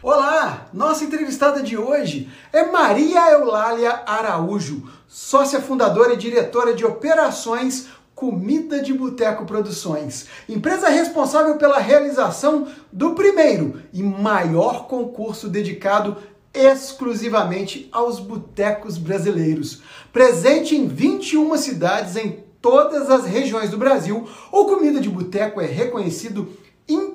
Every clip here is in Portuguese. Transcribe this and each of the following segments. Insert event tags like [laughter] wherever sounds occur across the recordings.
Olá! Nossa entrevistada de hoje é Maria Eulália Araújo, sócia fundadora e diretora de operações Comida de Boteco Produções, empresa responsável pela realização do primeiro e maior concurso dedicado exclusivamente aos botecos brasileiros. Presente em 21 cidades em todas as regiões do Brasil, o Comida de Boteco é reconhecido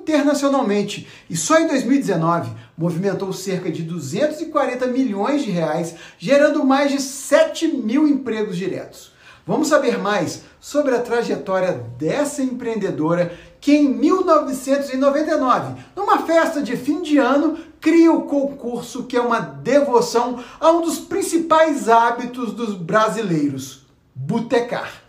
internacionalmente e só em 2019 movimentou cerca de 240 milhões de reais, gerando mais de 7 mil empregos diretos. Vamos saber mais sobre a trajetória dessa empreendedora que em 1999, numa festa de fim de ano, cria o concurso que é uma devoção a um dos principais hábitos dos brasileiros, botecar.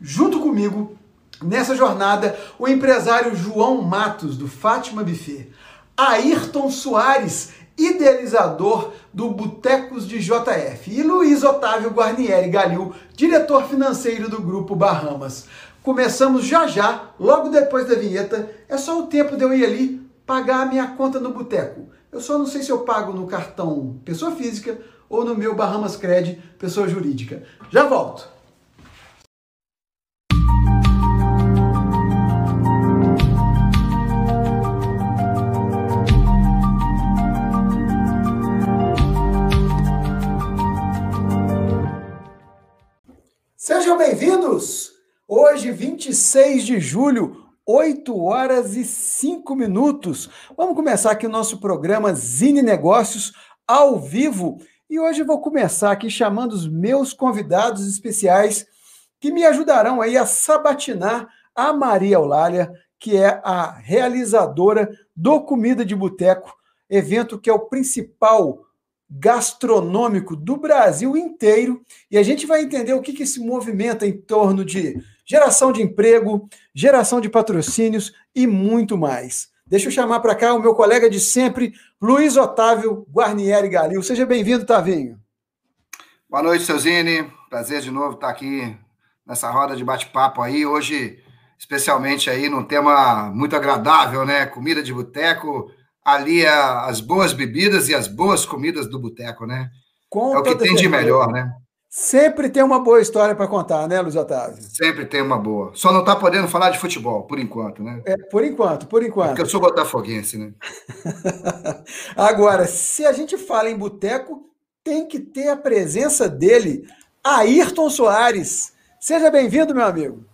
Junto comigo, nessa jornada, o empresário João Matos, do Fátima Buffet, Ayrton Soares, idealizador do Botecos de JF, e Luiz Otávio Guarnieri Galil, diretor financeiro do Grupo Bahamas. Começamos já já, logo depois da vinheta. É só o tempo de eu ir ali pagar a minha conta no boteco. Eu só não sei se eu pago no cartão pessoa física ou no meu Bahamas Cred pessoa jurídica. Já volto. Sejam bem-vindos! Hoje, 26 de julho, 8 horas e 5 minutos. Vamos começar aqui o nosso programa Zine Negócios ao vivo. E hoje vou começar aqui chamando os meus convidados especiais que me ajudarão aí a sabatinar a Maria Eulália, que é a realizadora do Comida de Boteco, evento que é o principal gastronômico do Brasil inteiro e a gente vai entender o que, que se movimenta em torno de geração de emprego, geração de patrocínios e muito mais. Deixa eu chamar para cá o meu colega de sempre, Luiz Otávio Guarnieri Galil. Seja bem-vindo, Tavinho. Boa noite, Seuzine. Prazer de novo estar aqui nessa roda de bate-papo aí. Hoje, especialmente aí num tema muito agradável, né? Comida de boteco, ali a, as boas bebidas e as boas comidas do boteco, né? Com é o que tem de melhor, né? Sempre tem uma boa história para contar, né, Luiz Otávio? Sempre tem uma boa. Só não está podendo falar de futebol, por enquanto, né? É, por enquanto, por enquanto. porque eu sou botafoguense, né? [laughs] Agora, se a gente fala em boteco, tem que ter a presença dele, Ayrton Soares. Seja bem-vindo, meu amigo.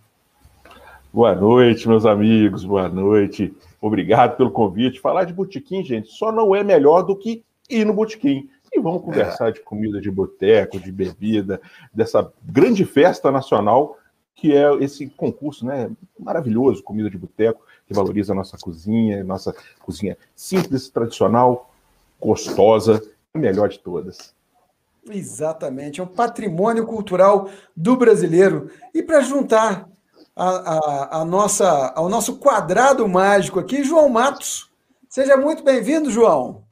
Boa noite, meus amigos, boa noite. Obrigado pelo convite. Falar de botequim, gente, só não é melhor do que ir no botequim. E vamos conversar é. de comida de boteco, de bebida, dessa grande festa nacional que é esse concurso, né? Maravilhoso, comida de boteco, que valoriza a nossa cozinha, nossa cozinha simples, tradicional, gostosa, a melhor de todas. Exatamente, é um patrimônio cultural do brasileiro. E para juntar a, a, a, nossa, ao nosso quadrado mágico aqui, João Matos. Seja muito bem-vindo, João.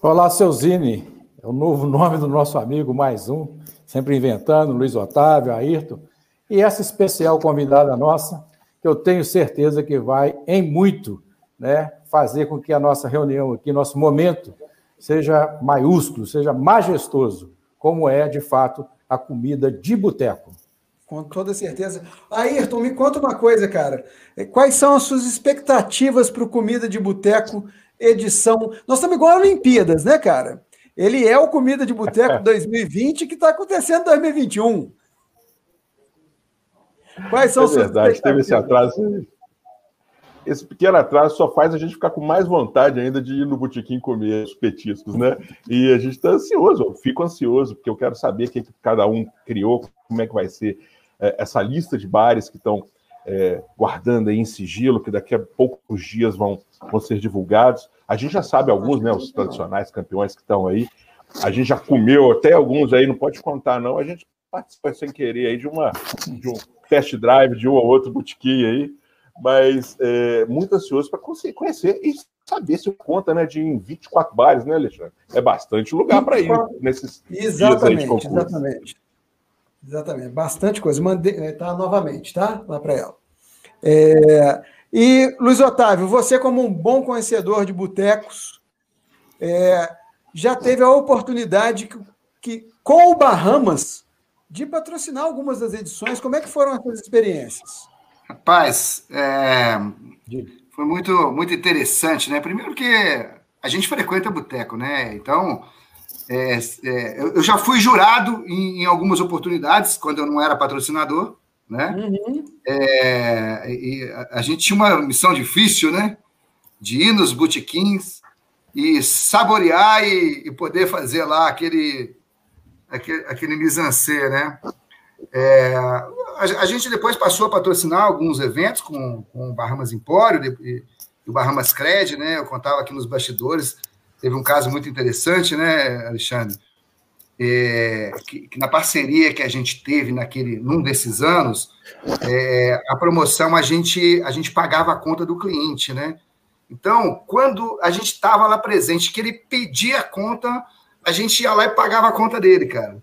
Olá, seu Zine. É o novo nome do nosso amigo, mais um, sempre inventando, Luiz Otávio, Ayrton. E essa especial convidada nossa, que eu tenho certeza que vai, em muito, né, fazer com que a nossa reunião aqui, nosso momento, seja maiúsculo, seja majestoso, como é, de fato, a comida de boteco. Com toda certeza. Ayrton, me conta uma coisa, cara. É, quais são as suas expectativas para o Comida de Boteco edição? Nós estamos igual a Olimpíadas, né, cara? Ele é o Comida de Boteco [laughs] 2020 que está acontecendo em 2021. Quais são é verdade, teve esse atraso. Esse pequeno atraso só faz a gente ficar com mais vontade ainda de ir no botequim comer os petiscos, né? E a gente está ansioso, eu fico ansioso, porque eu quero saber o que cada um criou, como é que vai ser essa lista de bares que estão é, guardando aí em sigilo, que daqui a poucos dias vão, vão ser divulgados. A gente já sabe alguns, né? Os tradicionais campeões que estão aí. A gente já comeu até alguns aí, não pode contar, não. A gente participou sem querer aí de, uma, de um test drive de um ou outro botequim aí, mas é, muito ansioso para conhecer e saber se conta né, de 24 bares, né, Alexandre? É bastante lugar para ir nesses exatamente, Exatamente. Exatamente, bastante coisa. Mandei, é, tá novamente, tá? Lá para ela. É, e, Luiz Otávio, você, como um bom conhecedor de botecos, é, já teve a oportunidade que, que, com o Bahamas de patrocinar algumas das edições. Como é que foram essas experiências? Rapaz, é, foi muito, muito interessante, né? Primeiro que a gente frequenta boteco, né? Então, é, é, eu já fui jurado em, em, algumas oportunidades, quando eu não era patrocinador, né? Uhum. É, e a, a, gente tinha uma missão difícil, né? De ir nos botequins e saborear e, e poder fazer lá aquele, aquele, aquele mise-en-scène, né? É, a, a, gente depois passou a patrocinar alguns eventos com, com o Bahamas Empório e, e o Bahamas Cred, né? Eu contava aqui nos bastidores, teve um caso muito interessante, né, Alexandre? É, que, que, na parceria que a gente teve naquele, num desses anos, é, a promoção a gente, a gente pagava a conta do cliente, né? Então, quando a gente estava lá presente, que ele pedia a conta, a gente ia lá e pagava a conta dele, cara.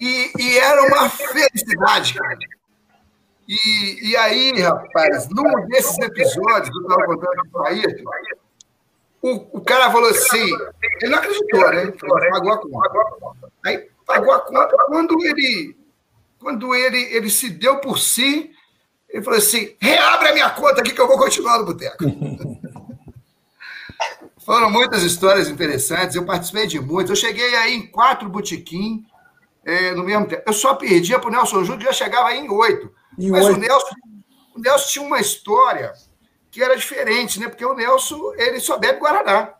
E, e era uma felicidade, cara. E, e aí, rapaz, num desses episódios eu estava contando para o Ayrton, o, o cara falou assim, ele não acreditou, né? Ele pagou a conta. Aí pagou a conta, quando ele, quando ele, ele se deu por si, ele falou assim, reabre a minha conta aqui que eu vou continuar no boteco. [laughs] Foram muitas histórias interessantes, eu participei de muitas. Eu cheguei aí em quatro botequim é, no mesmo tempo. Eu só perdia para o Nelson Júnior, já chegava aí em oito. Em Mas oito. O, Nelson, o Nelson tinha uma história que era diferente, né? Porque o Nelson, ele só bebe Guaraná.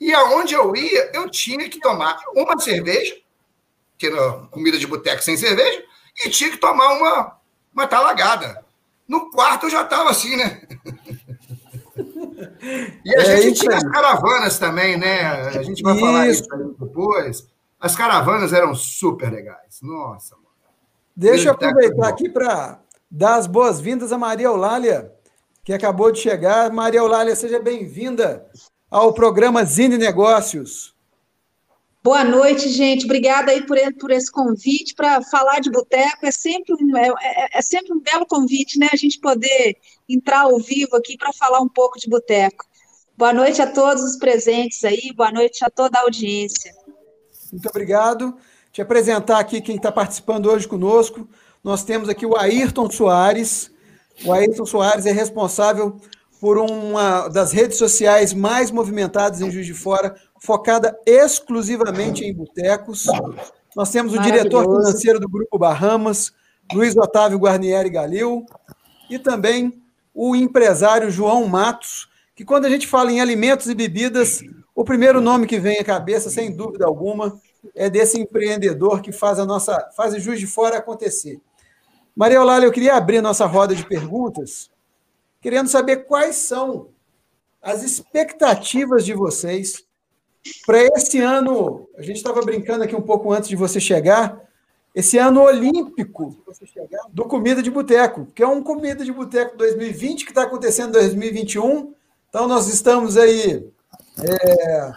E aonde eu ia, eu tinha que tomar uma cerveja, que era comida de boteco sem cerveja, e tinha que tomar uma, uma talagada. No quarto eu já estava assim, né? E a é gente tinha as caravanas também, né? A gente vai isso. falar isso depois. As caravanas eram super legais. Nossa, mano. Deixa eu aproveitar aqui para dar as boas-vindas a Maria Eulália, que acabou de chegar. Maria Eulália, seja bem-vinda ao programa Zine Negócios. Boa noite, gente. Obrigada aí por, por esse convite para falar de boteco. É sempre, um, é, é, é, sempre um belo convite, né? A gente poder entrar ao vivo aqui para falar um pouco de boteco. Boa noite a todos os presentes aí, boa noite a toda a audiência. Muito obrigado. Te apresentar aqui quem está participando hoje conosco. Nós temos aqui o Ayrton Soares. O Ayrton Soares é responsável por uma das redes sociais mais movimentadas em Juiz de Fora, focada exclusivamente em botecos. Nós temos o diretor financeiro do Grupo Bahamas, Luiz Otávio Guarnieri Galil, e também o empresário João Matos, que quando a gente fala em alimentos e bebidas, o primeiro nome que vem à cabeça, sem dúvida alguma, é desse empreendedor que faz a nossa, faz o Juiz de Fora acontecer. Maria Eulália, eu queria abrir nossa roda de perguntas, querendo saber quais são as expectativas de vocês para esse ano, a gente estava brincando aqui um pouco antes de você chegar, esse ano olímpico do Comida de Boteco, que é um Comida de Boteco 2020 que está acontecendo em 2021. Então, nós estamos aí é,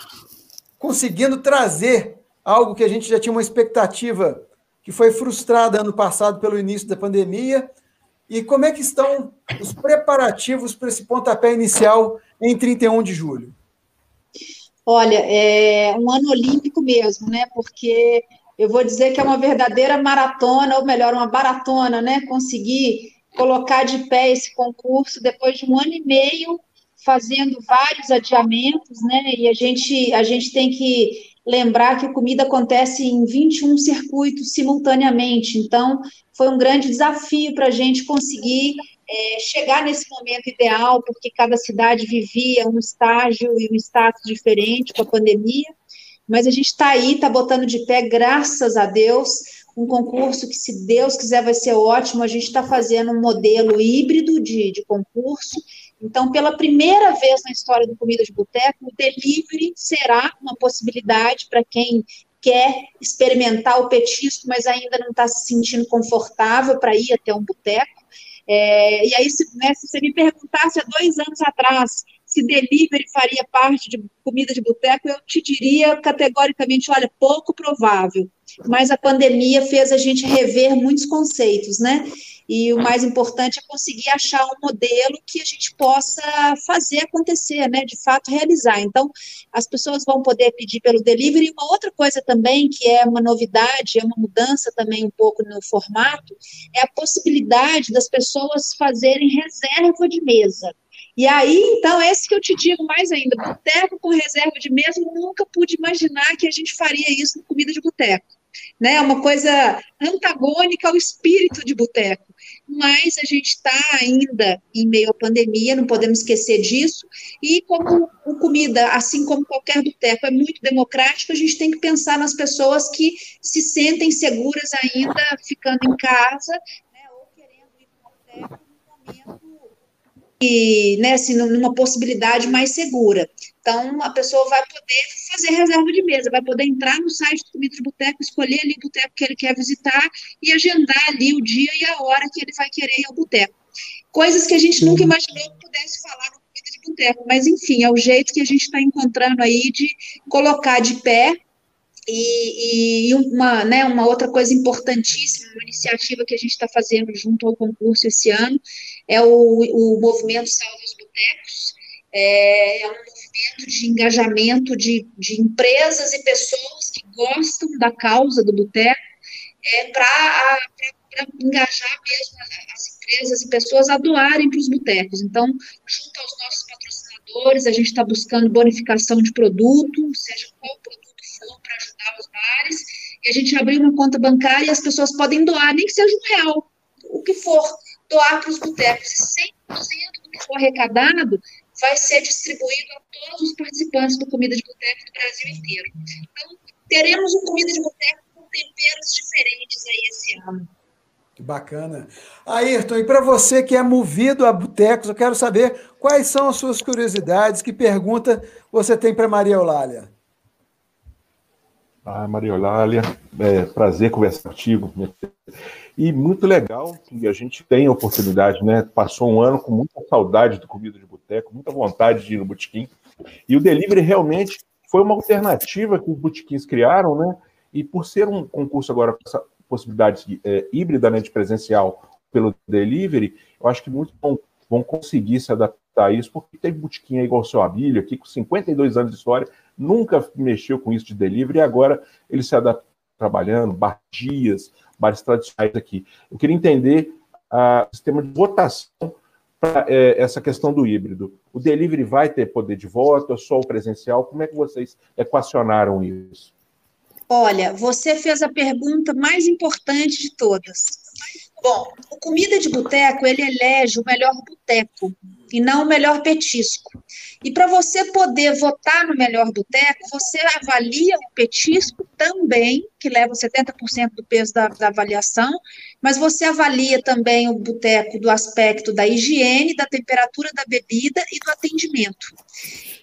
conseguindo trazer algo que a gente já tinha uma expectativa que foi frustrada ano passado pelo início da pandemia. E como é que estão os preparativos para esse pontapé inicial em 31 de julho? Olha, é um ano olímpico mesmo, né? Porque eu vou dizer que é uma verdadeira maratona, ou melhor, uma baratona, né? Conseguir colocar de pé esse concurso depois de um ano e meio fazendo vários adiamentos, né? E a gente, a gente tem que lembrar que a comida acontece em 21 circuitos simultaneamente. Então, foi um grande desafio para a gente conseguir é, chegar nesse momento ideal, porque cada cidade vivia um estágio e um status diferente com a pandemia, mas a gente está aí, está botando de pé, graças a Deus, um concurso que, se Deus quiser, vai ser ótimo. A gente está fazendo um modelo híbrido de, de concurso. Então, pela primeira vez na história do Comida de Boteco, o delivery será uma possibilidade para quem quer experimentar o petisco, mas ainda não está se sentindo confortável para ir até um boteco. É, e aí, se, né, se, você me perguntasse há dois anos atrás se delivery faria parte de comida de boteco, eu te diria categoricamente, olha, pouco provável. Mas a pandemia fez a gente rever muitos conceitos, né? e o mais importante é conseguir achar um modelo que a gente possa fazer acontecer, né, de fato realizar. Então, as pessoas vão poder pedir pelo delivery. E uma outra coisa também que é uma novidade, é uma mudança também um pouco no formato, é a possibilidade das pessoas fazerem reserva de mesa. E aí, então, esse que eu te digo mais ainda, boteco com reserva de mesa, eu nunca pude imaginar que a gente faria isso no comida de boteco. Né, é uma coisa antagônica ao espírito de boteco. Mas a gente está ainda em meio à pandemia, não podemos esquecer disso. E como o comida, assim como qualquer boteco, é muito democrático, a gente tem que pensar nas pessoas que se sentem seguras ainda ficando em casa, né, ou querendo ir para o boteco no momento e, né, assim, numa possibilidade mais segura. Então, a pessoa vai poder fazer reserva de mesa, vai poder entrar no site do de Boteco, escolher ali o boteco que ele quer visitar e agendar ali o dia e a hora que ele vai querer ir ao boteco. Coisas que a gente nunca imaginou que pudesse falar no Comida de Boteco, mas enfim, é o jeito que a gente está encontrando aí de colocar de pé e, e, uma, né, uma outra coisa importantíssima, uma iniciativa que a gente está fazendo junto ao concurso esse ano, é o, o movimento Salve os Botecos. É, é, um movimento de engajamento de, de empresas e pessoas que gostam da causa do boteco é, para engajar mesmo as empresas e pessoas a doarem para os botecos. Então, junto aos nossos patrocinadores, a gente está buscando bonificação de produto, seja qual produto para ajudar os bares, e a gente abriu uma conta bancária e as pessoas podem doar, nem que seja um real, o que for, doar para os botecos. E 100% do que for arrecadado vai ser distribuído a todos os participantes do Comida de Boteco do Brasil inteiro. Então, teremos um Comida de Boteco com temperos diferentes aí esse ano. Que bacana. Ayrton, e para você que é movido a botecos, eu quero saber quais são as suas curiosidades, que pergunta você tem para Maria Eulália? Ah, Maria Eulália, é prazer conversar contigo. E muito legal que a gente tem a oportunidade, né? Passou um ano com muita saudade do comida de boteco, muita vontade de ir no botequim. E o delivery realmente foi uma alternativa que os botequins criaram, né? E por ser um concurso agora com essa possibilidade é, híbrida né, de presencial pelo delivery, eu acho que muitos vão, vão conseguir se adaptar a isso, porque tem botequim igual o seu Abílio, aqui com 52 anos de história, nunca mexeu com isso de delivery e agora ele se adapta trabalhando, bar dias, bares tradicionais aqui. Eu queria entender ah, o sistema de votação para é, essa questão do híbrido. O delivery vai ter poder de voto, é só o presencial? Como é que vocês equacionaram isso? Olha, você fez a pergunta mais importante de todas. Bom, o comida de boteco, ele elege o melhor boteco e não o melhor petisco. E para você poder votar no melhor boteco, você avalia o petisco também, que leva 70% do peso da, da, avaliação, mas você avalia também o boteco do aspecto da higiene, da temperatura da bebida e do atendimento.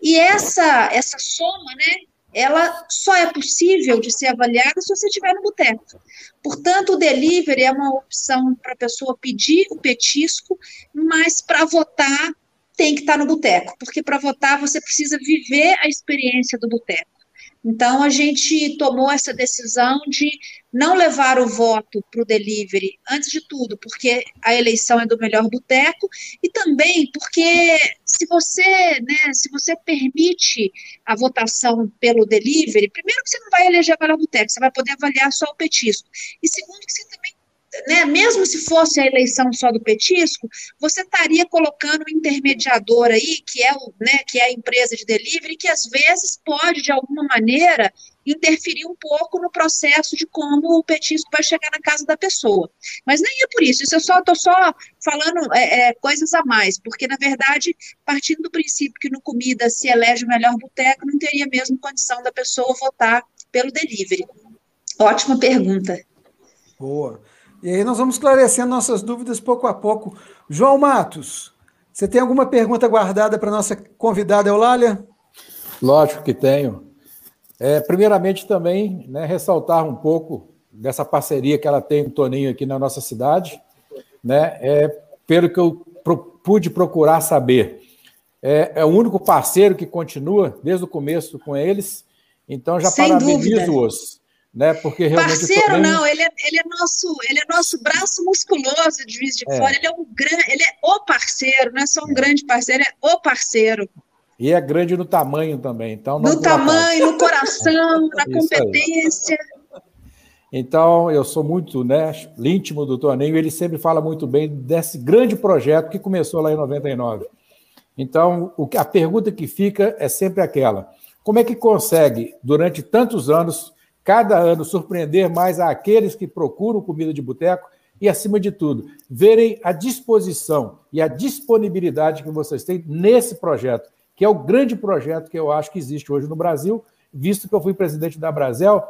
E essa, essa soma, né, ela só é possível de ser avaliada se você estiver no boteco. Portanto, o delivery é uma opção para a pessoa pedir o petisco, mas para votar tem que estar no boteco, porque para votar você precisa viver a experiência do boteco. Então, a gente tomou essa decisão de não levar o voto para o delivery, antes de tudo, porque a eleição é do melhor boteco, e também porque se você, né, se você permite a votação pelo delivery, primeiro que você não vai eleger o melhor boteco, você vai poder avaliar só o petisco, e segundo que você né, mesmo se fosse a eleição só do petisco, você estaria colocando um intermediador aí, que é, o, né, que é a empresa de delivery, que às vezes pode, de alguma maneira, interferir um pouco no processo de como o petisco vai chegar na casa da pessoa. Mas nem é por isso, isso eu só estou só falando é, é, coisas a mais, porque, na verdade, partindo do princípio que no comida se elege o melhor boteco, não teria mesmo condição da pessoa votar pelo delivery. Ótima pergunta. Boa. E aí nós vamos esclarecendo nossas dúvidas pouco a pouco. João Matos, você tem alguma pergunta guardada para nossa convidada Eulália? Lógico que tenho. É, primeiramente, também né, ressaltar um pouco dessa parceria que ela tem com o Toninho aqui na nossa cidade. Né, é, pelo que eu pro, pude procurar saber, é, é, o único parceiro que continua desde o começo com eles. Então, já parabenizo-os né? Porque realmente parceiro não, ele é, ele é nosso, ele é nosso braço musculoso de Juiz de é. Fora. Ele é um grande, ele é o parceiro, não é só um é. grande parceiro, é o parceiro. E é grande no tamanho também, então. no tamanho, no coração, [laughs] na competência. Então, eu sou muito né, íntimo do Toninho, ele sempre fala muito bem desse grande projeto que começou lá em 99. Então, o, a pergunta que fica é sempre aquela: como é que consegue, durante tantos anos, cada ano surpreender mais aqueles que procuram comida de boteco e, acima de tudo, verem a disposição e a disponibilidade que vocês têm nesse projeto, que é o grande projeto que eu acho que existe hoje no Brasil, visto que eu fui presidente da Brasel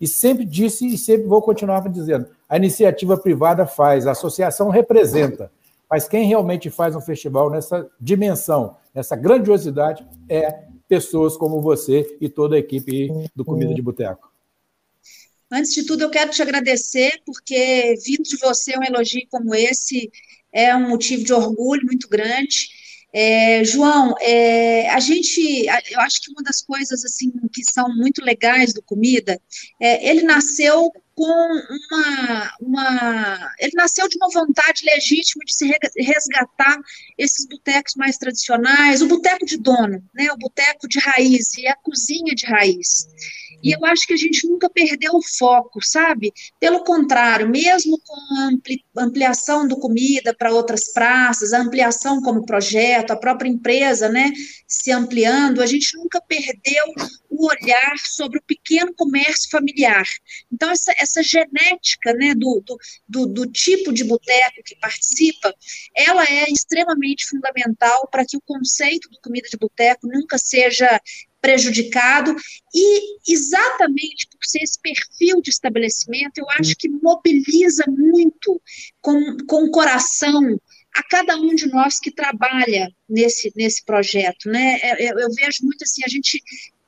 e sempre disse e sempre vou continuar dizendo: a iniciativa privada faz, a associação representa, mas quem realmente faz um festival nessa dimensão, nessa grandiosidade, é pessoas como você e toda a equipe do Comida de Boteco. Antes de tudo, eu quero te agradecer, porque vindo de você um elogio como esse é um motivo de orgulho muito grande. É, João, é, a gente, eu acho que uma das coisas assim que são muito legais do comida, é, ele nasceu com uma, uma, ele nasceu de uma vontade legítima de se resgatar esses botecos mais tradicionais, o boteco de dono, né, o boteco de raiz e a cozinha de raiz. E eu acho que a gente nunca perdeu o foco, sabe? Pelo contrário, mesmo com a ampliação do comida para outras praças, a ampliação como projeto, a própria empresa, né, se ampliando, a gente nunca perdeu o olhar sobre o pequeno comércio familiar. Então, essa, essa genética, né, do, do, do, do tipo de boteco que participa, ela é extremamente fundamental para que o conceito do comida de boteco nunca seja prejudicado, e exatamente por ser esse perfil de estabelecimento, eu acho que mobiliza muito com, com o coração a cada um de nós que trabalha nesse, nesse projeto, né? Eu, é, é, eu vejo muito assim, a gente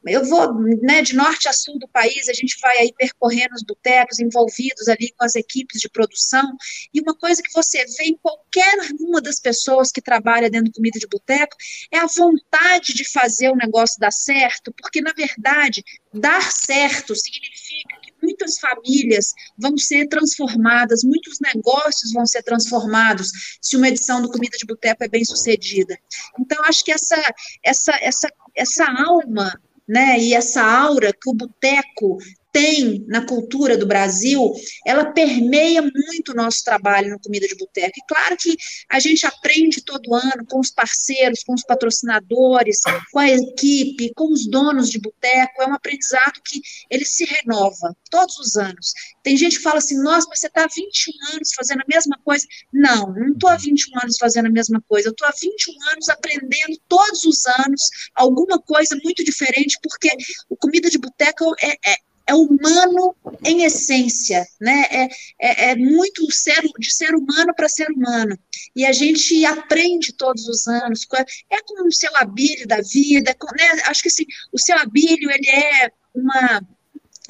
eu vou né, de norte a sul do país, a gente vai aí percorrendo os botecos, envolvidos ali com as equipes de produção, e uma coisa que você vê em qualquer uma das pessoas que trabalha dentro de comida de boteco é a vontade de fazer o negócio dar certo, porque, na verdade, dar certo significa que muitas famílias vão ser transformadas, muitos negócios vão ser transformados se uma edição do Comida de Boteco é bem sucedida. Então, acho que essa, essa, essa, essa alma né? E essa aura que o boteco tem na cultura do Brasil, ela permeia muito o nosso trabalho no Comida de Boteco. E claro que a gente aprende todo ano com os parceiros, com os patrocinadores, com a equipe, com os donos de boteco, é um aprendizado que ele se renova todos os anos. Tem gente que fala assim, nossa, mas você está há 21 anos fazendo a mesma coisa. Não, não estou há 21 anos fazendo a mesma coisa, eu estou há 21 anos aprendendo todos os anos alguma coisa muito diferente, porque o Comida de Boteco é, é é humano em essência, né? É, é, é muito ser, de ser humano para ser humano. E a gente aprende todos os anos. É como o seu abílio da vida, né? Acho que assim, o seu abílio ele é uma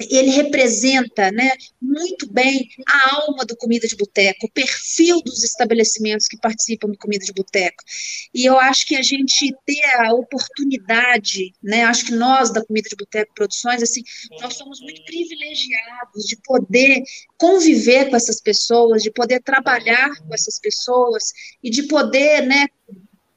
ele representa né, muito bem a alma do Comida de Boteco, o perfil dos estabelecimentos que participam do Comida de Boteco. E eu acho que a gente ter a oportunidade, né, acho que nós da Comida de Boteco Produções, assim, nós somos muito privilegiados de poder conviver com essas pessoas, de poder trabalhar com essas pessoas e de poder, né,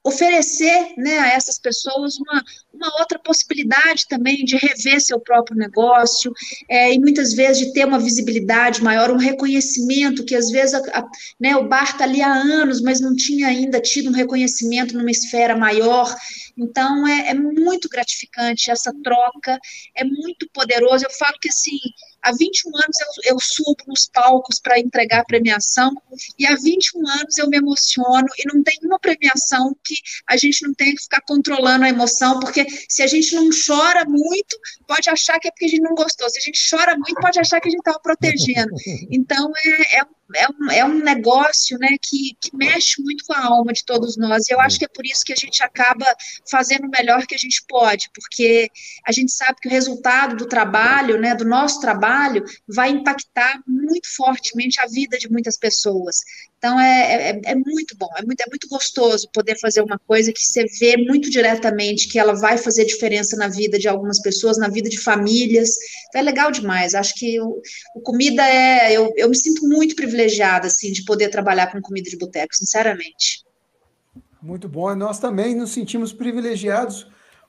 oferecer né, a essas pessoas uma, uma outra possibilidade também de rever seu próprio negócio é, e muitas vezes de ter uma visibilidade maior, um reconhecimento que às vezes a, a, né, o bar está ali há anos, mas não tinha ainda tido um reconhecimento numa esfera maior. Então é, é muito gratificante essa troca, é muito poderoso. Eu falo que assim Há 21 anos eu, eu subo nos palcos para entregar a premiação, e há 21 anos eu me emociono, e não tem uma premiação que a gente não tenha que ficar controlando a emoção, porque se a gente não chora muito, pode achar que é porque a gente não gostou. Se a gente chora muito, pode achar que a gente estava protegendo. [laughs] Então, é, é, é, um, é um negócio né, que, que mexe muito com a alma de todos nós. E eu acho que é por isso que a gente acaba fazendo o melhor que a gente pode, porque a gente sabe que o resultado do trabalho, né, do nosso trabalho, vai impactar muito fortemente a vida de muitas pessoas. Então é, é, é, muito bom, é muito, é muito gostoso poder fazer uma coisa que você vê muito diretamente que ela vai fazer diferença na vida de algumas pessoas, na vida de famílias. Então é legal demais. Acho que o, o comida é. Eu, eu me sinto muito privilegiada assim de poder trabalhar com comida de boteco, sinceramente. Muito bom. E nós também nos sentimos privilegiados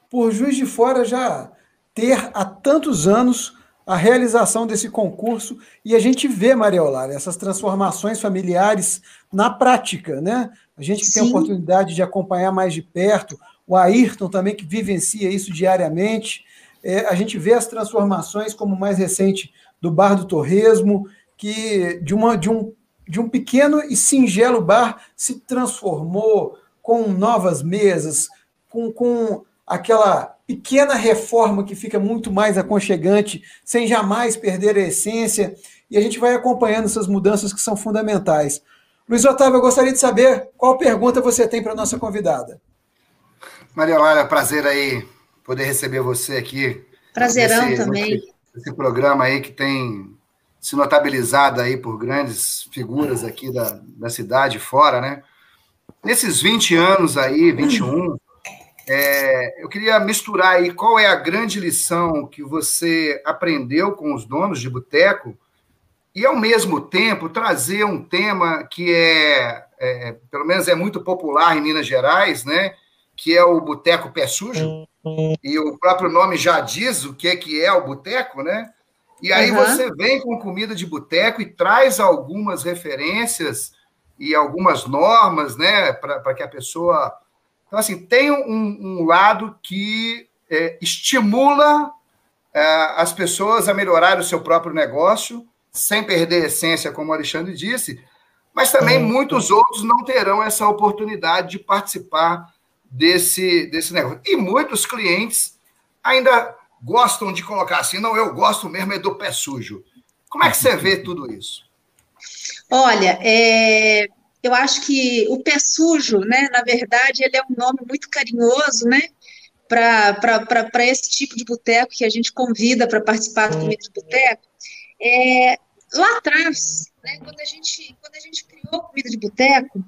por Juiz de Fora já ter há tantos anos a realização desse concurso e a gente vê, Maria Olara, essas transformações familiares na prática, né? A gente que Sim. tem a oportunidade de acompanhar mais de perto, o Ayrton também que vivencia isso diariamente, é, a gente vê as transformações, como mais recente do Bar do Torresmo, que de, uma, de, um, de um pequeno e singelo bar se transformou com novas mesas, com, com aquela pequena reforma que fica muito mais aconchegante, sem jamais perder a essência, e a gente vai acompanhando essas mudanças que são fundamentais. Luiz Otávio, eu gostaria de saber qual pergunta você tem para a nossa convidada. Maria Laura, prazer aí poder receber você aqui. Prazerão nesse, também. Esse programa aí que tem se notabilizado aí por grandes figuras aqui da, da cidade fora, né? Nesses 20 anos aí, 21, é, eu queria misturar aí qual é a grande lição que você aprendeu com os donos de boteco e, ao mesmo tempo, trazer um tema que é, é, pelo menos é muito popular em Minas Gerais, né? Que é o boteco pé sujo. E o próprio nome já diz o que é, que é o boteco, né? E aí uhum. você vem com comida de boteco e traz algumas referências e algumas normas, né? Para que a pessoa então, assim, tem um, um lado que é, estimula é, as pessoas a melhorar o seu próprio negócio, sem perder a essência, como o Alexandre disse, mas também muitos outros não terão essa oportunidade de participar desse, desse negócio. E muitos clientes ainda gostam de colocar assim, não, eu gosto mesmo é do pé sujo. Como é que você vê tudo isso? Olha, é, eu acho que o pé sujo, né, na verdade, ele é um nome muito carinhoso, né, para esse tipo de boteco que a gente convida para participar do comida de boteco. É, lá atrás, né, quando, a gente, quando a gente criou comida de boteco,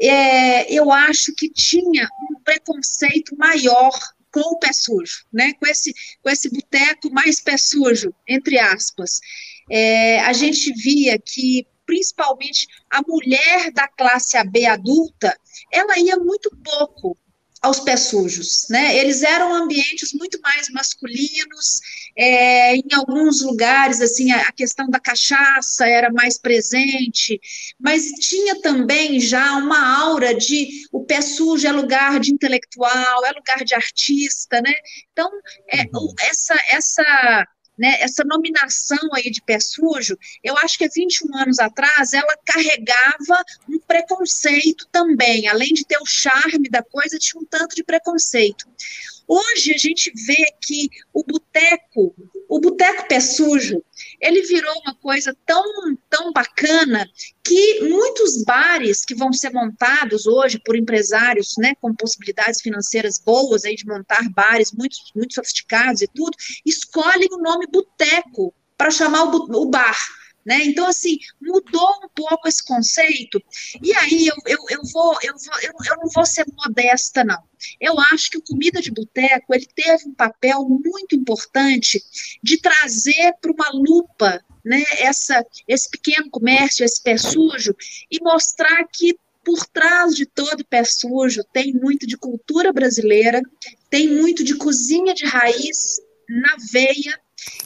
é, eu acho que tinha um preconceito maior com o pé sujo, né? Com esse, com esse boteco mais pé sujo, entre aspas. É, a gente via que principalmente a mulher da classe AB adulta, ela ia muito pouco aos pés sujos, né? Eles eram ambientes muito mais masculinos, é, em alguns lugares, assim, a, a, questão da cachaça era mais presente, mas tinha também já uma aura de o pé sujo é lugar de intelectual, é lugar de artista, né? Então, é, uhum. essa, essa né, essa nominação aí de pé sujo, eu acho que há 21 anos atrás ela carregava um preconceito também, além de ter o charme da coisa, tinha um tanto de preconceito. Hoje a gente vê que o boteco, o boteco pé sujo, ele virou uma coisa tão, tão bacana que muitos bares que vão ser montados hoje por empresários, né, com possibilidades financeiras boas aí de montar bares muito, muito sofisticados e tudo, escolhem o nome boteco para chamar o, o bar. Né? Então, assim, mudou um pouco esse conceito, e aí eu, eu, eu, vou, eu, vou eu, eu não vou ser modesta, não. Eu acho que o Comida de Boteco ele teve um papel muito importante de trazer para uma lupa né, essa, esse pequeno comércio, esse pé sujo, e mostrar que por trás de todo pé sujo tem muito de cultura brasileira, tem muito de cozinha de raiz na veia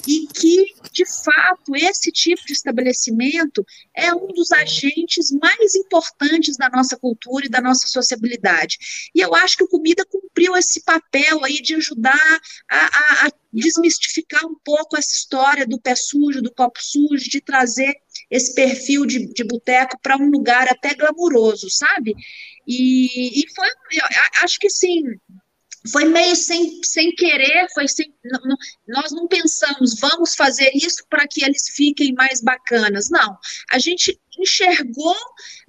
e que, de fato, esse tipo de estabelecimento é um dos agentes mais importantes da nossa cultura e da nossa sociabilidade. E eu acho que o Comida cumpriu esse papel aí de ajudar a, a, a desmistificar um pouco essa história do pé sujo, do copo sujo, de trazer esse perfil de, de boteco para um lugar até glamuroso, sabe? E, e foi, acho que sim, foi meio sem, sem querer, foi sem, não, nós não pensamos, vamos fazer isso para que eles fiquem mais bacanas. Não, a gente enxergou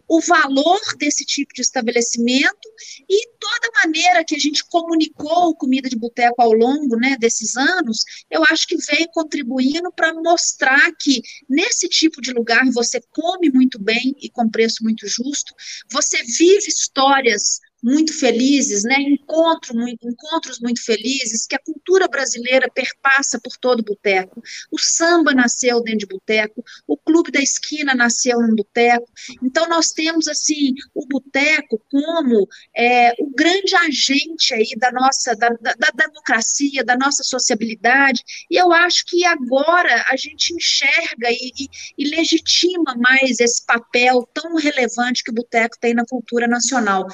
o valor desse tipo de estabelecimento e toda maneira que a gente comunicou comida de boteco ao longo né, desses anos, eu acho que veio contribuindo para mostrar que nesse tipo de lugar você come muito bem e com preço muito justo, você vive histórias muito felizes, né? Encontro, muito, encontros muito felizes, que a cultura brasileira perpassa por todo boteco. O samba nasceu dentro de boteco, o clube da esquina nasceu num boteco. Então nós temos assim o boteco como é, o grande agente aí da nossa da, da, da democracia, da nossa sociabilidade. E eu acho que agora a gente enxerga e, e, e legitima mais esse papel tão relevante que o boteco tem na cultura nacional.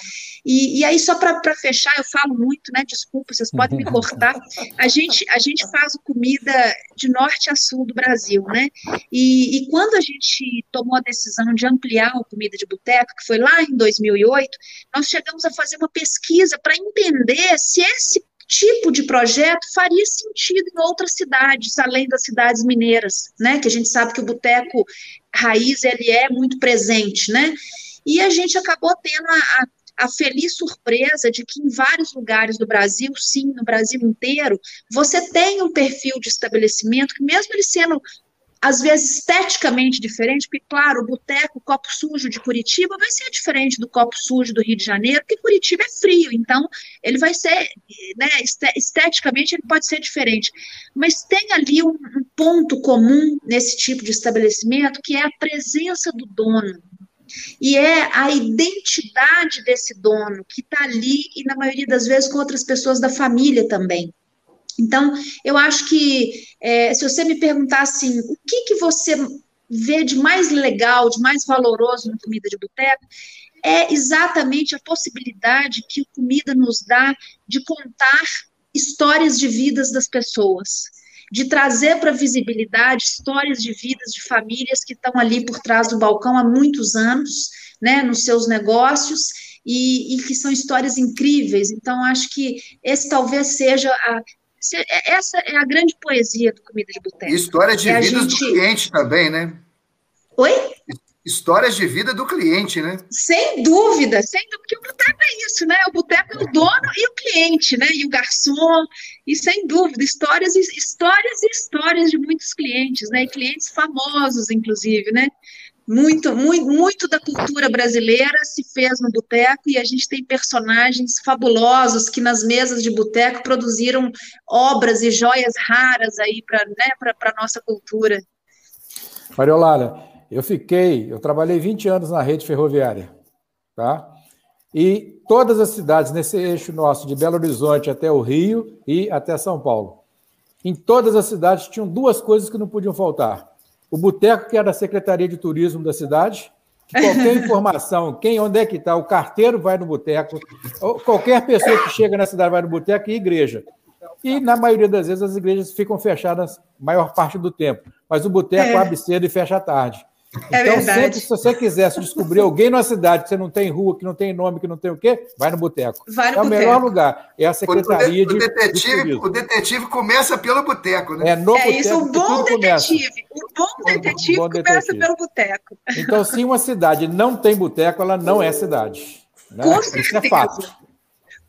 E e, aí, só para fechar, eu falo muito, né? Desculpa, vocês podem me [laughs] cortar. A gente, a gente faz comida de norte a sul do Brasil, né? E, e quando a gente tomou a decisão de ampliar a comida de boteco, que foi lá em 2008, nós chegamos a fazer uma pesquisa para entender se esse tipo de projeto faria sentido em outras cidades, além das cidades mineiras, né? Que a gente sabe que o boteco raiz ele é muito presente, né? E a gente acabou tendo a, a a feliz surpresa de que em vários lugares do Brasil, sim, no Brasil inteiro, você tem um perfil de estabelecimento que, mesmo ele sendo às vezes esteticamente diferente, porque, claro, o boteco, o copo sujo de Curitiba vai ser diferente do copo sujo do Rio de Janeiro, porque Curitiba é frio, então ele vai ser, né, esteticamente ele pode ser diferente. Mas tem ali um, um ponto comum nesse tipo de estabelecimento, que é a presença do dono, e é a identidade desse dono que está ali e, na maioria das vezes, com outras pessoas da família também. Então, eu acho que, é, se você me perguntar assim, o que, que você vê de mais legal, de mais valoroso na comida de boteco, é exatamente a possibilidade que a comida nos dá de contar histórias de vidas das pessoas de trazer para a visibilidade histórias de vidas de famílias que estão ali por trás do balcão há muitos anos, né, nos seus negócios, e, e que são histórias incríveis. Então, acho que esse talvez seja a, essa é a grande poesia do Comida de Boteco. História de é vidas gente... do cliente também, né? Oi? Histórias de vida do cliente, né? Sem dúvida, sem dúvida, porque o boteco é isso, né? O boteco é o dono e o cliente, né? E o garçom, e sem dúvida, histórias, histórias e histórias de muitos clientes, né? E clientes famosos, inclusive, né? Muito, muito, muito da cultura brasileira se fez no boteco e a gente tem personagens fabulosos que nas mesas de boteco produziram obras e joias raras aí para né, a nossa cultura. Mariolara, eu fiquei, eu trabalhei 20 anos na rede ferroviária, tá? E todas as cidades nesse eixo nosso, de Belo Horizonte até o Rio e até São Paulo. Em todas as cidades tinham duas coisas que não podiam faltar. O boteco, que era a Secretaria de Turismo da cidade, que qualquer [laughs] informação, quem, onde é que está, o carteiro vai no boteco, qualquer pessoa que chega na cidade vai no boteco e igreja. E, na maioria das vezes, as igrejas ficam fechadas maior parte do tempo, mas o boteco é. abre cedo e fecha à tarde. É então, verdade. sempre, se você quisesse descobrir alguém na cidade que você não tem rua, que não tem nome, que não tem o quê, vai no boteco. Vai no é boteco. o melhor lugar. É a secretaria o, de. O detetive, de o detetive começa pelo boteco, né? É, no é isso, o bom detetive. O bom detetive um bom começa detetive. pelo boteco. Então, se uma cidade não tem boteco, ela não é cidade. Né? Com certeza. Isso é fato.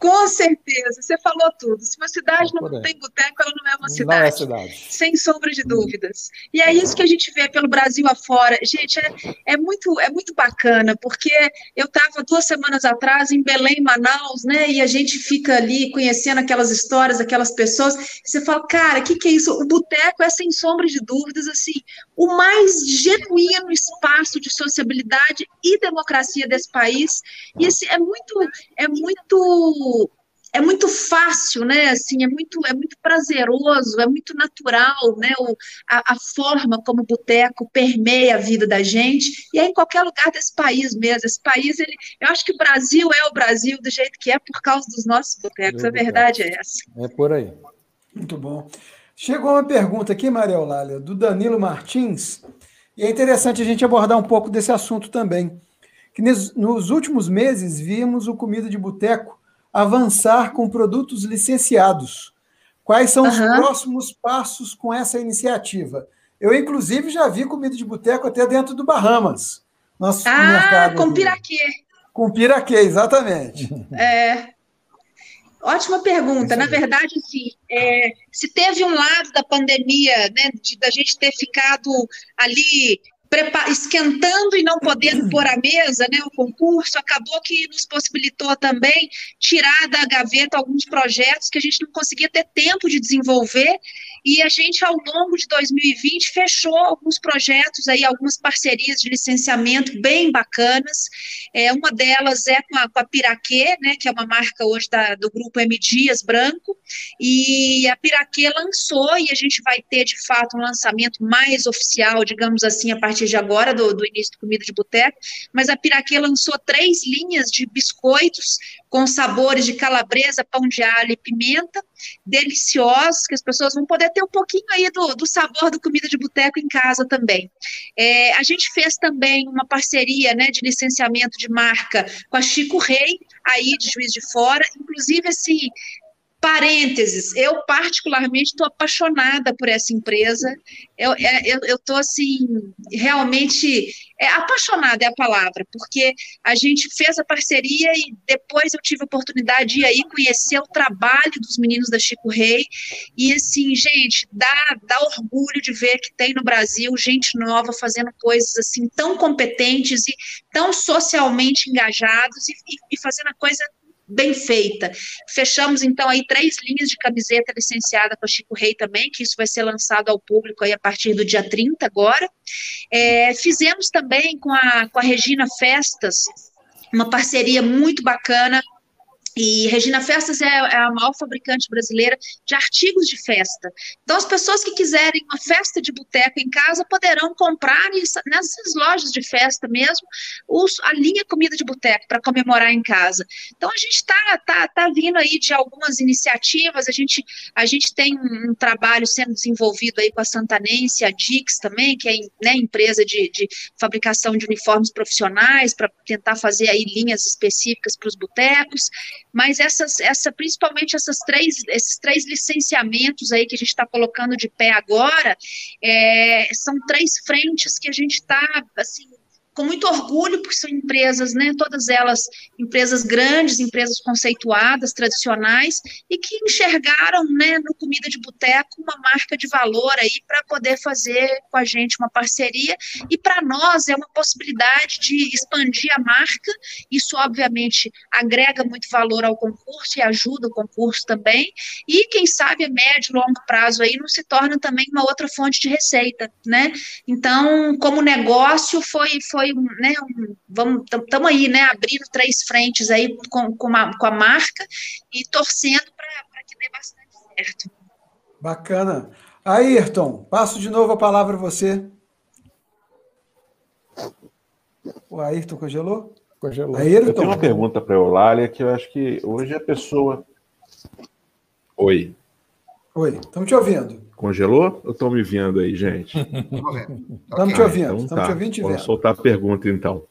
Com certeza, você falou tudo. Se uma cidade é não tem boteco, ela não é uma cidade. Não é cidade. Sem sombra de dúvidas. E é isso que a gente vê pelo Brasil afora. Gente, é, é, muito, é muito bacana, porque eu estava duas semanas atrás em Belém, Manaus, né? E a gente fica ali conhecendo aquelas histórias, aquelas pessoas. E você fala, cara, o que, que é isso? O boteco é, sem sombra de dúvidas, assim, o mais genuíno espaço de sociabilidade e democracia desse país. E assim, é muito, é muito é muito fácil, né? Assim, é muito, é muito prazeroso, é muito natural, né? O, a, a forma como o boteco permeia a vida da gente, e é em qualquer lugar desse país mesmo. Esse país, ele, eu acho que o Brasil é o Brasil do jeito que é por causa dos nossos botecos, a verdade é essa. É por aí. Muito bom. Chegou uma pergunta aqui, Maria Eulália, do Danilo Martins, e é interessante a gente abordar um pouco desse assunto também. Que nos últimos meses vimos o Comida de Boteco avançar com produtos licenciados. Quais são uhum. os próximos passos com essa iniciativa? Eu, inclusive, já vi comida de boteco até dentro do Bahamas. Nosso ah, com piraquê. Com piraquê, exatamente. [laughs] É, Ótima pergunta. Na verdade, assim, é, se teve um lado da pandemia, né, de, da gente ter ficado ali esquentando e não podendo pôr à mesa né, o concurso, acabou que nos possibilitou também tirar da gaveta alguns projetos que a gente não conseguia ter tempo de desenvolver e a gente, ao longo de 2020, fechou alguns projetos aí, algumas parcerias de licenciamento bem bacanas. É, uma delas é com a, com a Piraquê, né, que é uma marca hoje da, do grupo M Dias Branco, e a Piraquê lançou, e a gente vai ter, de fato, um lançamento mais oficial, digamos assim, a partir de agora, do, do início do Comida de Boteco, mas a Piraquê lançou três linhas de biscoitos com sabores de calabresa, pão de alho e pimenta, deliciosos, que as pessoas vão poder ter um pouquinho aí do, do sabor do comida de boteco em casa também. É, a gente fez também uma parceria né, de licenciamento de marca com a Chico Rei, aí de Juiz de Fora, inclusive assim, Parênteses, eu particularmente estou apaixonada por essa empresa. Eu estou, assim, realmente é, apaixonada é a palavra, porque a gente fez a parceria e depois eu tive a oportunidade de aí conhecer o trabalho dos meninos da Chico Rei. E, assim, gente, dá, dá orgulho de ver que tem no Brasil gente nova fazendo coisas assim tão competentes e tão socialmente engajados e, e, e fazendo a coisa bem feita. Fechamos, então, aí três linhas de camiseta licenciada com a Chico Rei também, que isso vai ser lançado ao público aí a partir do dia 30 agora. É, fizemos também com a, com a Regina Festas, uma parceria muito bacana e Regina Festas é, é, a maior fabricante brasileira de artigos de festa. Então, as pessoas que quiserem uma festa de boteco em casa poderão comprar nessas lojas de festa mesmo a linha comida de boteco para comemorar em casa. Então, a gente está tá, tá vindo aí de algumas iniciativas, a gente, a gente tem um, um trabalho sendo desenvolvido aí com a Santanense, a Dix também, que é né, empresa de, de fabricação de uniformes profissionais, para tentar fazer aí linhas específicas para os botecos mas essas, essa, principalmente essas três, esses três licenciamentos aí que a gente está colocando de pé agora, é, são três frentes que a gente está, assim, com muito orgulho, porque são empresas, né, todas elas empresas grandes, empresas conceituadas, tradicionais, e que enxergaram, né, no Comida de Boteco uma marca de valor aí para poder fazer com a gente uma parceria, e para nós é uma possibilidade de expandir a marca, isso obviamente agrega muito valor ao concurso e ajuda o concurso também, e quem sabe a médio e longo prazo aí não se torna também uma outra fonte de receita, né, então como negócio foi, foi foi, né, um, vamos, estamos aí, né, abrindo três frentes aí com, com, a, com a marca e torcendo para que dê bastante certo. Bacana. Ayrton, passo de novo a palavra a você. O Ayrton congelou? Congelou. Ayrton. Eu tenho uma pergunta para a Eulália que eu acho que hoje a pessoa. Oi. Oi, estamos te ouvindo. Congelou ou estão me vendo aí, gente? Estamos te ouvindo. Então, tá. te ouvindo te Vou soltar a pergunta, então.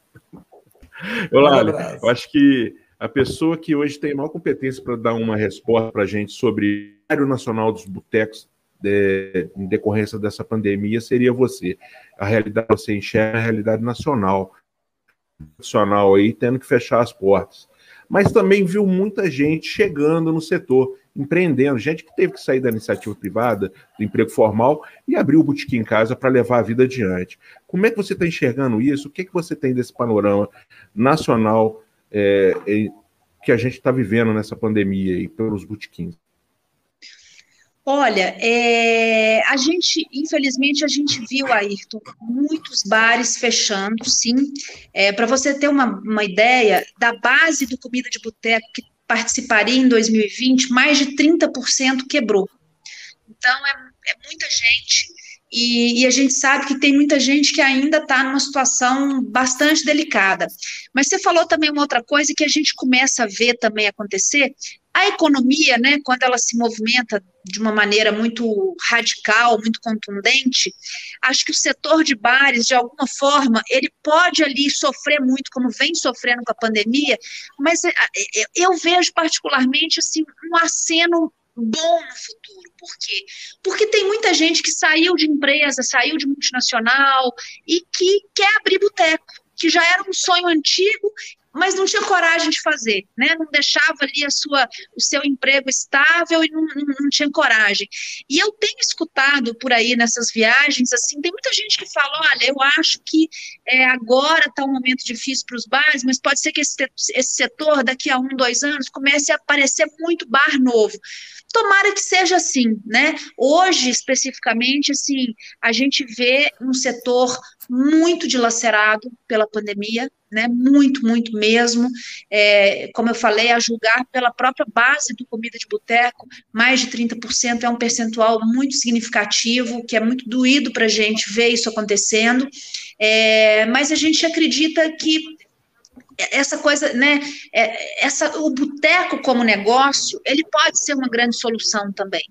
Olá, eu acho que a pessoa que hoje tem maior competência para dar uma resposta para a gente sobre o área nacional dos botecos de, em decorrência dessa pandemia seria você. A realidade você enxerga a realidade nacional, nacional aí tendo que fechar as portas. Mas também viu muita gente chegando no setor empreendendo, gente que teve que sair da iniciativa privada, do emprego formal e abrir o boutique em casa para levar a vida adiante. Como é que você está enxergando isso? O que, é que você tem desse panorama nacional é, é, que a gente está vivendo nessa pandemia aí pelos boutiquins? Olha, é, a gente, infelizmente, a gente viu, Ayrton, muitos bares fechando, sim. É, Para você ter uma, uma ideia, da base do comida de boteco que participaria em 2020, mais de 30% quebrou. Então, é, é muita gente e, e, a gente sabe que tem muita gente que ainda está numa situação bastante delicada. Mas você falou também uma outra coisa que a gente começa a ver também acontecer. A economia, né, quando ela se movimenta de uma maneira muito radical, muito contundente, acho que o setor de bares, de alguma forma, ele pode ali sofrer muito, como vem sofrendo com a pandemia, mas é, é, eu vejo particularmente assim um aceno bom no futuro. Por quê? Porque tem muita gente que saiu de empresa, saiu de multinacional e que quer abrir boteco, que já era um sonho antigo mas não tinha coragem de fazer, né? Não deixava ali a sua, o seu emprego estável e não, não, não tinha coragem. E eu tenho escutado por aí nessas viagens, assim, tem muita gente que fala, olha, eu acho que é, agora está um momento difícil para os bares, mas pode ser que esse, esse setor, daqui a um, dois anos, comece a aparecer muito bar novo. Tomara que seja assim, né? Hoje, especificamente, assim, a gente vê um setor muito dilacerado pela pandemia, né? Muito, muito mesmo. É, como eu falei, a julgar pela própria base do comida de boteco, mais de 30% é um percentual muito significativo, que é muito doído para a gente ver isso acontecendo. É, mas a gente acredita que essa coisa, né, é, essa, o boteco como negócio, ele pode ser uma grande solução também.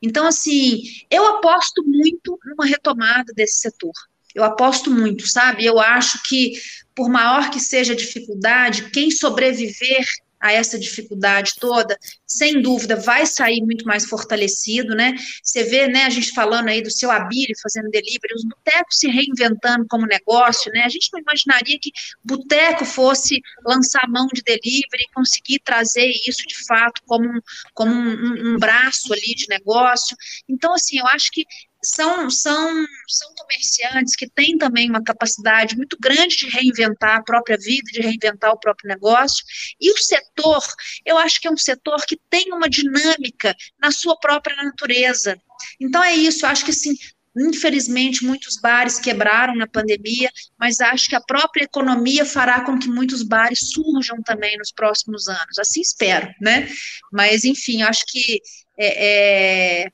Então, assim, eu aposto muito numa retomada desse setor. Eu aposto muito, sabe? Eu acho que, por maior que seja a dificuldade, quem sobreviver a essa dificuldade toda, sem dúvida vai sair muito mais fortalecido, né? Você vê, né, a gente falando aí do seu Abílio fazendo delivery, os botecos se reinventando como negócio, né? A gente não imaginaria que boteco fosse lançar mão de delivery e conseguir trazer isso de fato como um, como um, um braço ali de negócio. Então, assim, eu acho que são, são, são comerciantes que têm também uma capacidade muito grande de reinventar a própria vida, de reinventar o próprio negócio. E o setor, eu acho que é um setor que tem uma dinâmica na sua própria natureza. Então é isso, eu acho que assim, Infelizmente, muitos bares quebraram na pandemia, mas acho que a própria economia fará com que muitos bares surjam também nos próximos anos. Assim espero, né? Mas, enfim, acho que é, é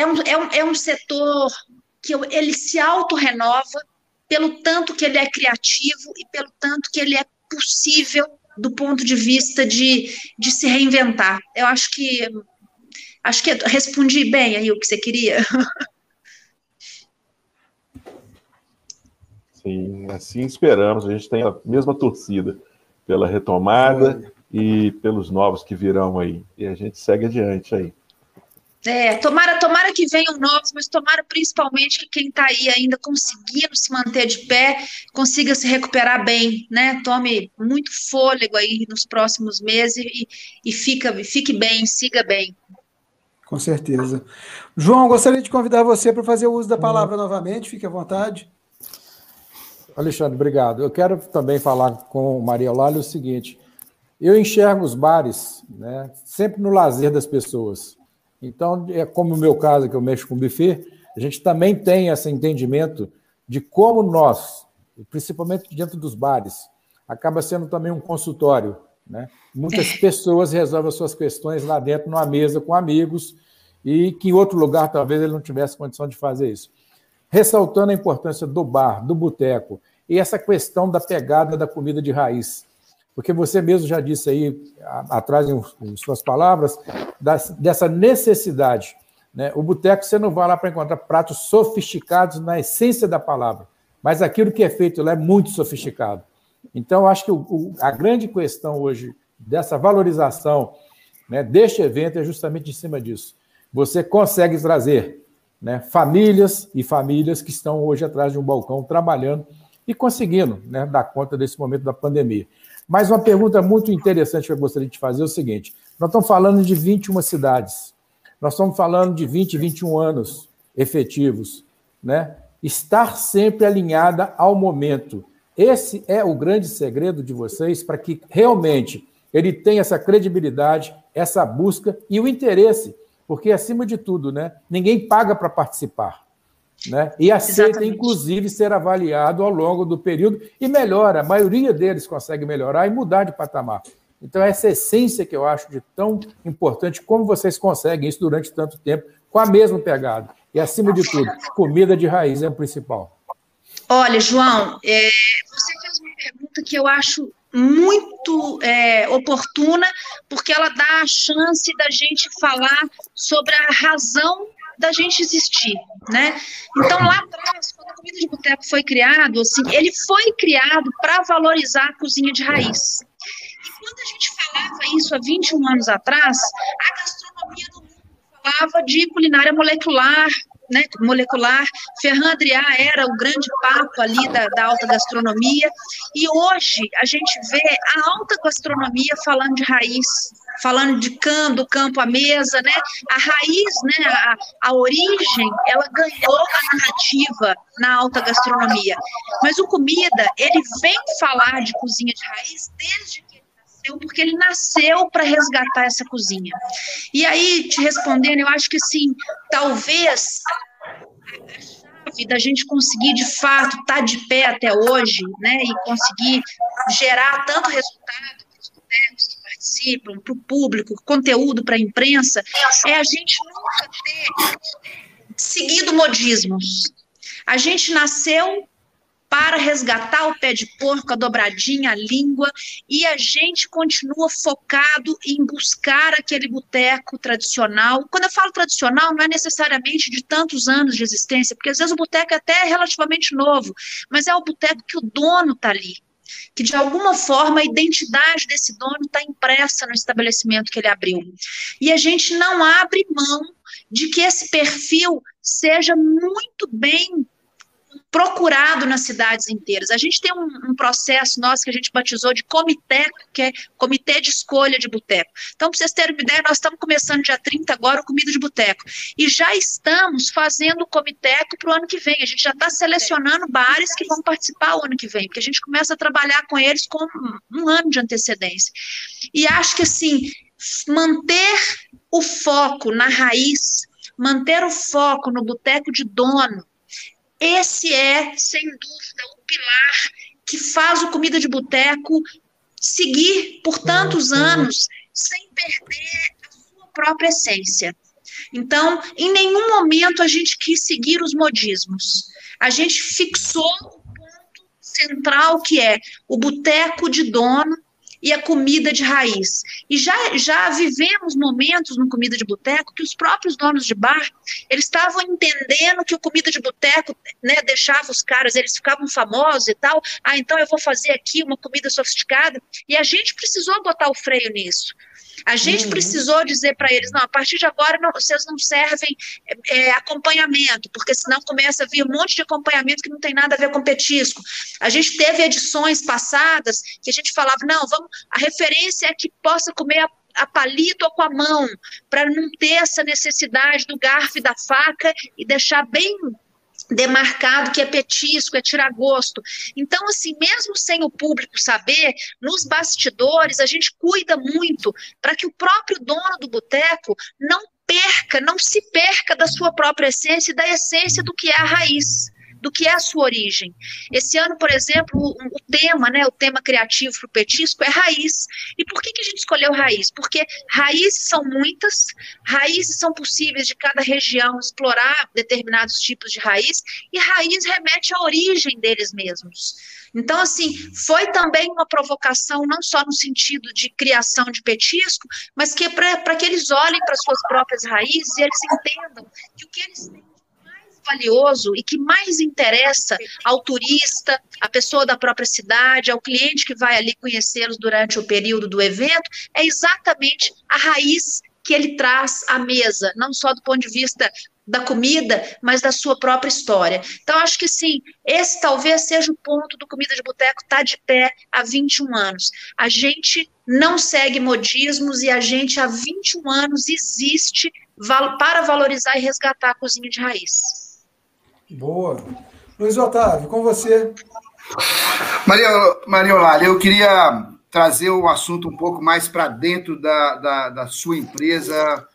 é um, é um, é um setor que ele se autorrenova pelo tanto que ele é criativo e pelo tanto que ele é possível do ponto de vista de, de se reinventar. Eu acho que acho que respondi bem aí o que você queria. [laughs] Sim, assim esperamos. A gente tem a mesma torcida pela retomada e pelos novos que virão aí. E a gente segue adiante aí. É, tomara, tomara que venham novos, mas tomara principalmente que quem está aí ainda conseguindo se manter de pé, consiga se recuperar bem, né? Tome muito fôlego aí nos próximos meses e, e fica, fique bem, siga bem. Com certeza. João, gostaria de convidar você para fazer o uso da palavra uhum. novamente, fique à vontade. Alexandre, obrigado. Eu quero também falar com Maria Eulália o seguinte: eu enxergo os bares né, sempre no lazer das pessoas. Então, é como o meu caso, que eu mexo com buffet, a gente também tem esse entendimento de como nós, principalmente dentro dos bares, acaba sendo também um consultório. Né? Muitas [laughs] pessoas resolvem as suas questões lá dentro, numa mesa com amigos, e que em outro lugar talvez ele não tivesse condição de fazer isso. Ressaltando a importância do bar, do boteco, e essa questão da pegada da comida de raiz. Porque você mesmo já disse aí, atrás em, suas palavras, dessa necessidade. Né? O boteco você não vai lá para encontrar pratos sofisticados na essência da palavra, mas aquilo que é feito lá é muito sofisticado. Então, acho que o, o, a grande questão hoje dessa valorização né, deste evento é justamente em cima disso. Você consegue trazer né, famílias e famílias que estão hoje atrás de um balcão trabalhando e conseguindo né, dar conta desse momento da pandemia. Mas uma pergunta muito interessante que eu gostaria de fazer é o seguinte: nós estamos falando de 21 cidades, nós estamos falando de 20, 21 anos efetivos, né? Estar sempre alinhada ao momento. Esse é o grande segredo de vocês para que realmente ele tenha essa credibilidade, essa busca e o interesse, porque acima de tudo, né? Ninguém paga para participar. Né? E aceita, Exatamente. inclusive, ser avaliado ao longo do período e melhora. A maioria deles consegue melhorar e mudar de patamar. Então, essa essência que eu acho de tão importante, como vocês conseguem isso durante tanto tempo, com a mesma pegada. E, acima de tudo, comida de raiz é o principal. Olha, João, é, você fez uma pergunta que eu acho muito é, oportuna, porque ela dá a chance da gente falar sobre a razão da gente existir, né? Então, lá atrás, quando a comida de boteco foi criado, assim, ele foi criado para valorizar a cozinha de raiz. E quando a gente falava isso há 21 anos atrás, a gastronomia do mundo falava de culinária molecular, né, molecular. Ferran Adrià era o grande papo ali da, da, alta gastronomia. E hoje a gente vê a alta gastronomia falando de raiz, falando de campo, do campo à mesa, né? A raiz, né, a, a origem, ela ganhou a narrativa na alta gastronomia. Mas o comida, ele vem falar de cozinha de raiz desde nasceu, porque ele nasceu para resgatar essa cozinha. E aí, te respondendo, eu acho que sim, talvez a chave da gente conseguir de fato estar tá de pé até hoje, né, e conseguir gerar tanto resultado para os botecos que participam, para o público, conteúdo para a imprensa, é a gente nunca ter seguido modismos. A gente nasceu para resgatar o pé de porco, a dobradinha, a língua, e a gente continua focado em buscar aquele boteco tradicional. Quando eu falo tradicional, não é necessariamente de tantos anos de existência, porque às vezes o boteco é até relativamente novo, mas é o boteco que o dono está ali, que de alguma forma a identidade desse dono está impressa no estabelecimento que ele abriu. E a gente não abre mão de que esse perfil seja muito bem procurado nas cidades inteiras. A gente tem um, um, processo nosso que a gente batizou de comitê, que é Comitê de Escolha de Boteco. Então, para vocês terem uma ideia, nós estamos começando dia 30 agora o Comida de Boteco. E já estamos fazendo o comiteco para o ano que vem. A gente já está selecionando bares que vão participar o ano que vem, porque a gente começa a trabalhar com eles com um, um ano de antecedência. E acho que, assim, manter o foco na raiz, manter o foco no boteco de dono, esse é, sem dúvida, o pilar que faz o Comida de Boteco seguir por tantos uhum. anos sem perder a sua própria essência. Então, em nenhum momento a gente quis seguir os modismos. A gente fixou o ponto central que é o boteco de dono e a comida de raiz. E já, já vivemos momentos no comida de boteco que os próprios donos de bar, eles estavam entendendo que o comida de boteco, né, deixava os caras, eles ficavam famosos e tal, ah, então eu vou fazer aqui uma comida sofisticada, e a gente precisou botar o freio nisso. A gente uhum. precisou dizer para eles: não, a partir de agora não, vocês não servem é, acompanhamento, porque senão começa a vir um monte de acompanhamento que não tem nada a ver com petisco. A gente teve edições passadas que a gente falava: não, vamos, a referência é que possa comer a a palito ou com a mão, para não ter essa necessidade do garfo e da faca e deixar bem demarcado que é petisco, é tirar gosto. Então, assim, mesmo sem o público saber, nos bastidores a gente cuida muito para que o próprio dono do boteco não perca, não se perca da sua própria essência e da essência do que é a raiz do que é a sua origem. Esse ano, por exemplo, o, o tema, né, o tema criativo para o petisco é raiz. E por que, que a gente escolheu raiz? Porque raízes são muitas, raízes são possíveis de cada região explorar determinados tipos de raiz, e raiz remete à origem deles mesmos. Então, assim, foi também uma provocação, não só no sentido de criação de petisco, mas que é para que eles olhem para suas próprias raízes e eles entendam que o que eles têm valioso e que mais interessa ao turista, à pessoa da própria cidade, ao cliente que vai ali conhecê-los durante o período do evento, é exatamente a raiz que ele traz à mesa, não só do ponto de vista da comida, mas da sua própria história. Então, acho que sim, esse talvez seja o ponto do Comida de Boteco estar tá de pé há 21 anos. A gente não segue modismos e a gente há 21 anos existe para valorizar e resgatar a cozinha de raiz. Boa. Luiz Otávio, com você. Maria, Maria Olália, eu queria trazer o assunto um pouco mais para dentro da, da, da, sua empresa,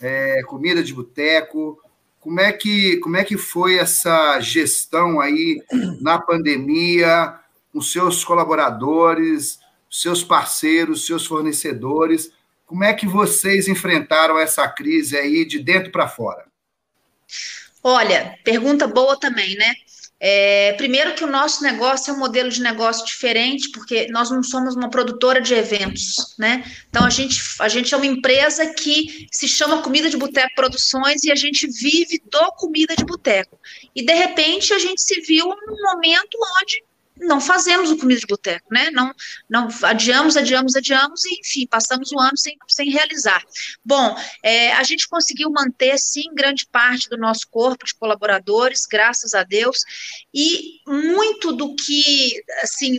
é, comida de boteco. Como é, que, como é que foi essa gestão aí na pandemia, com seus colaboradores, seus parceiros, seus fornecedores? Como é que vocês enfrentaram essa crise aí de dentro para fora? Olha, pergunta boa também, né? É, primeiro que o nosso negócio é um modelo de negócio diferente, porque nós não somos uma produtora de eventos, né? Então a gente, a gente é uma empresa que se chama Comida de Boteco Produções e a gente vive do comida de boteco. E de repente a gente se viu num momento onde não fazemos o comida de boteco, né? Não, não adiamos, adiamos, adiamos e enfim passamos o ano sem, sem realizar. Bom, é, a gente conseguiu manter sim grande parte do nosso corpo de colaboradores, graças a Deus, e muito do que assim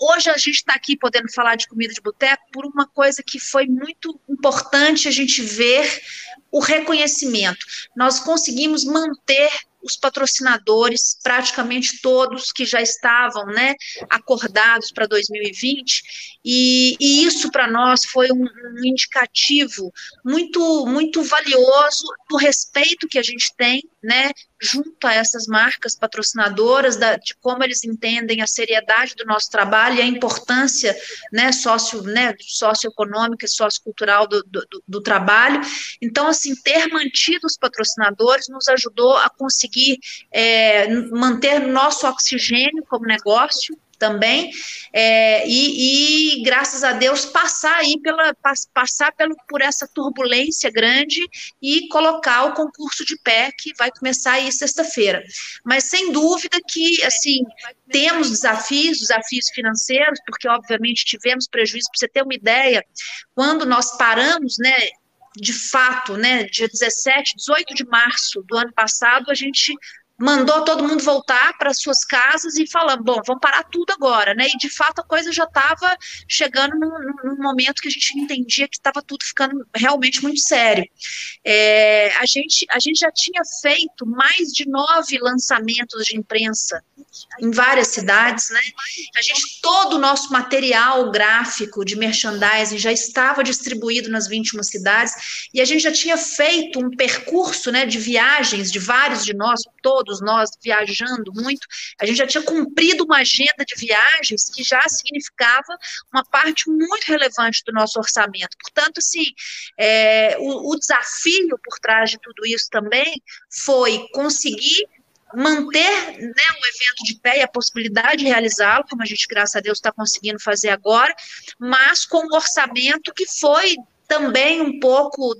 hoje a gente está aqui podendo falar de comida de boteco por uma coisa que foi muito importante a gente ver o reconhecimento. Nós conseguimos manter os patrocinadores, praticamente todos que já estavam né, acordados para 2020, e, e isso para nós foi um, um, indicativo muito, muito valioso do respeito que a gente tem né, junto a essas marcas patrocinadoras, da, de como eles entendem a seriedade do nosso trabalho e a importância né, socio, né, socioeconômica e sociocultural do, do, do trabalho. Então, assim, ter mantido os patrocinadores nos ajudou a conseguir é, manter nosso oxigênio como negócio, também, é, e, e, graças a Deus passar aí pela passar pelo, por essa turbulência grande e colocar o concurso de pé que vai começar aí sexta-feira. Mas sem dúvida que assim temos desafios, desafios financeiros, porque obviamente tivemos prejuízo. Para você ter uma ideia, quando nós paramos, né, de fato, né, dia 17, 18 de março do ano passado, a gente mandou todo mundo voltar para suas casas e falando, bom, vamos parar tudo agora, né? E de fato a coisa já estava chegando num, num, momento que a gente entendia que estava tudo ficando realmente muito sério. É, a, gente, a gente já tinha feito mais de nove lançamentos de imprensa em várias cidades, né? A gente, todo o nosso material gráfico de merchandising já estava distribuído nas 21 cidades e a gente já tinha feito um percurso, né, de viagens de vários de nós, todos todos nós viajando muito, a gente já tinha cumprido uma agenda de viagens que já significava uma parte muito relevante do nosso orçamento. Portanto, assim, é, o, o desafio por trás de tudo isso também foi conseguir manter né, o evento de pé e a possibilidade de realizá-lo, como a gente, graças a Deus, está conseguindo fazer agora, mas com um orçamento que foi também um pouco